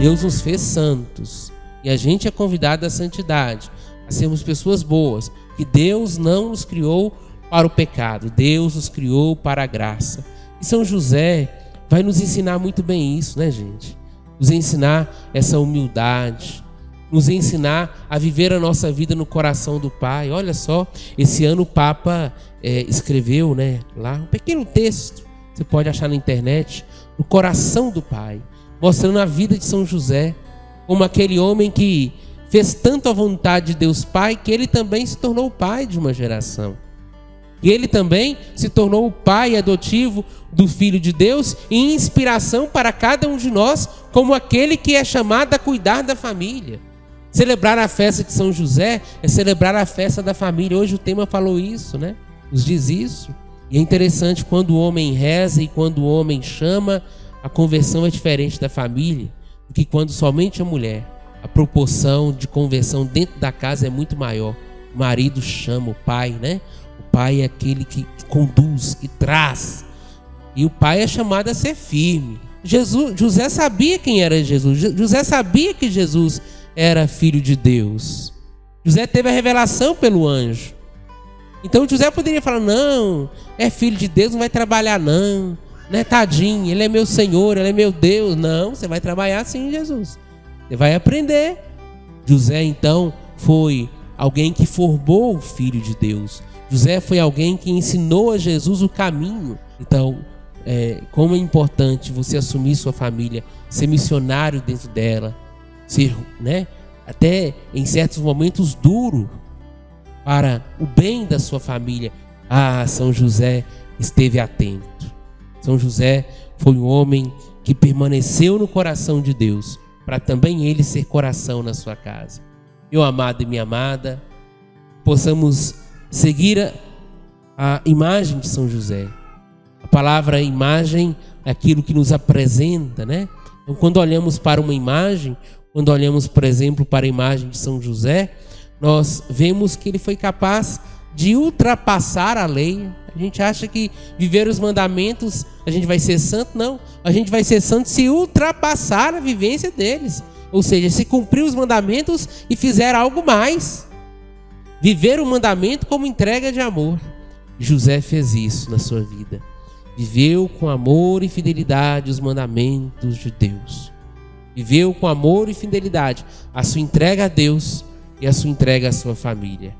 Deus nos fez santos. E a gente é convidado à santidade, a sermos pessoas boas. Que Deus não nos criou para o pecado, Deus nos criou para a graça. E São José vai nos ensinar muito bem isso, né, gente? Nos ensinar essa humildade, nos ensinar a viver a nossa vida no coração do Pai. Olha só, esse ano o Papa é, escreveu, né, lá um pequeno texto, você pode achar na internet, no coração do Pai, mostrando a vida de São José como aquele homem que fez tanto a vontade de Deus Pai que ele também se tornou o pai de uma geração. E ele também se tornou o pai adotivo do Filho de Deus e inspiração para cada um de nós, como aquele que é chamado a cuidar da família. Celebrar a festa de São José é celebrar a festa da família. Hoje o tema falou isso, né? Nos diz isso. E é interessante quando o homem reza e quando o homem chama, a conversão é diferente da família do que quando somente a mulher. A proporção de conversão dentro da casa é muito maior. O marido chama o pai, né? O pai é aquele que conduz, que traz. E o pai é chamado a ser firme. Jesus, José sabia quem era Jesus. José sabia que Jesus era filho de Deus. José teve a revelação pelo anjo. Então José poderia falar: não, é filho de Deus, não vai trabalhar, não. Não é tadinho, ele é meu Senhor, ele é meu Deus. Não, você vai trabalhar sim, Jesus. Você vai aprender. José, então, foi alguém que formou o filho de Deus. José foi alguém que ensinou a Jesus o caminho. Então, é, como é importante você assumir sua família, ser missionário dentro dela, ser, né, até em certos momentos duro para o bem da sua família. Ah, São José esteve atento. São José foi um homem que permaneceu no coração de Deus, para também ele ser coração na sua casa. Meu amado e minha amada, possamos seguir a, a imagem de São José. A palavra imagem é aquilo que nos apresenta, né? Então, quando olhamos para uma imagem, quando olhamos, por exemplo, para a imagem de São José, nós vemos que ele foi capaz de ultrapassar a lei. A gente acha que viver os mandamentos a gente vai ser santo, não. A gente vai ser santo se ultrapassar a vivência deles. Ou seja, se cumprir os mandamentos e fizer algo mais. Viver o mandamento como entrega de amor. José fez isso na sua vida. Viveu com amor e fidelidade os mandamentos de Deus viveu com amor e fidelidade a sua entrega a Deus e a sua entrega à sua família.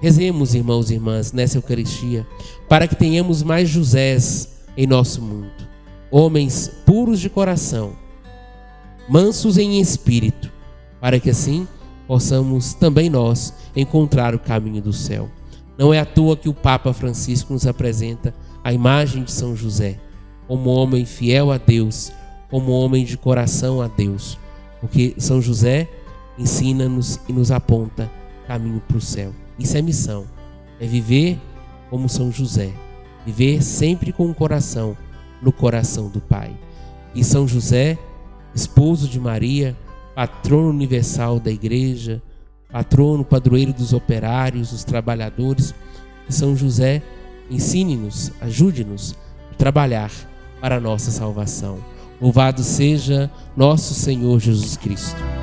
Rezemos, irmãos e irmãs, nessa Eucaristia, para que tenhamos mais Josés em nosso mundo, homens puros de coração, mansos em espírito, para que assim possamos também nós encontrar o caminho do céu. Não é à toa que o Papa Francisco nos apresenta a imagem de São José como homem fiel a Deus como homem de coração a Deus, porque São José ensina-nos e nos aponta caminho para o céu. Isso é missão, é viver como São José, viver sempre com o coração no coração do Pai. E São José, esposo de Maria, patrono universal da igreja, patrono, padroeiro dos operários, dos trabalhadores, que São José ensine-nos, ajude-nos a trabalhar para a nossa salvação. Louvado seja nosso Senhor Jesus Cristo.